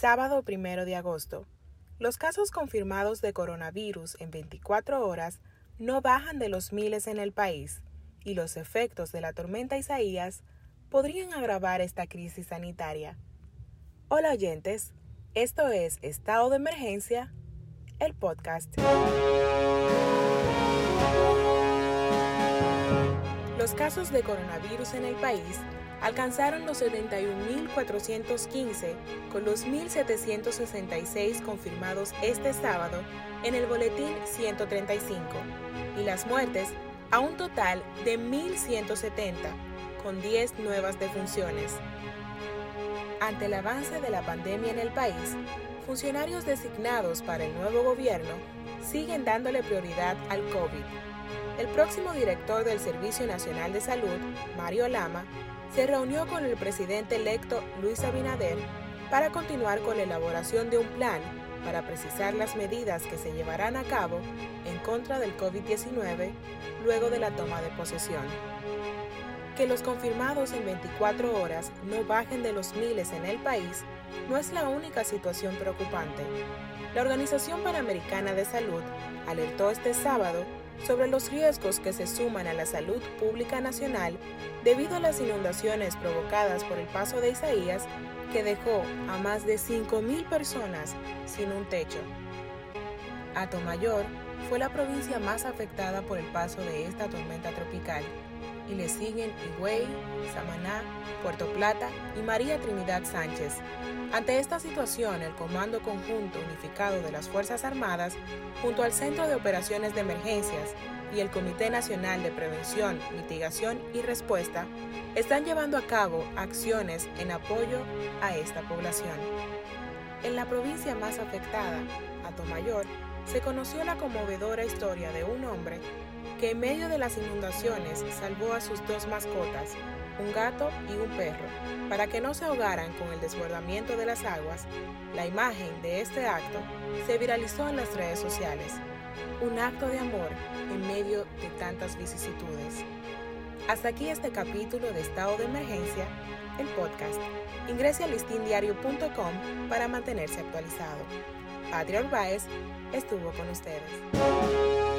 Sábado 1 de agosto. Los casos confirmados de coronavirus en 24 horas no bajan de los miles en el país y los efectos de la tormenta Isaías podrían agravar esta crisis sanitaria. Hola oyentes, esto es Estado de Emergencia, el podcast. Los casos de coronavirus en el país alcanzaron los 71.415 con los 1.766 confirmados este sábado en el boletín 135 y las muertes a un total de 1.170 con 10 nuevas defunciones. Ante el avance de la pandemia en el país, funcionarios designados para el nuevo gobierno siguen dándole prioridad al COVID. El próximo director del Servicio Nacional de Salud, Mario Lama, se reunió con el presidente electo Luis Abinader para continuar con la elaboración de un plan para precisar las medidas que se llevarán a cabo en contra del COVID-19 luego de la toma de posesión. Que los confirmados en 24 horas no bajen de los miles en el país no es la única situación preocupante. La Organización Panamericana de Salud alertó este sábado sobre los riesgos que se suman a la salud pública nacional debido a las inundaciones provocadas por el paso de Isaías que dejó a más de 5.000 personas sin un techo. Atomayor fue la provincia más afectada por el paso de esta tormenta tropical y le siguen Higüey, Samaná, Puerto Plata y María Trinidad Sánchez. Ante esta situación, el Comando Conjunto Unificado de las Fuerzas Armadas, junto al Centro de Operaciones de Emergencias y el Comité Nacional de Prevención, Mitigación y Respuesta, están llevando a cabo acciones en apoyo a esta población. En la provincia más afectada, Atomayor, se conoció la conmovedora historia de un hombre que en medio de las inundaciones salvó a sus dos mascotas, un gato y un perro, para que no se ahogaran con el desbordamiento de las aguas. La imagen de este acto se viralizó en las redes sociales. Un acto de amor en medio de tantas vicisitudes. Hasta aquí este capítulo de Estado de Emergencia, el podcast. Ingrese a listindiario.com para mantenerse actualizado. Patria Urbáez estuvo con ustedes.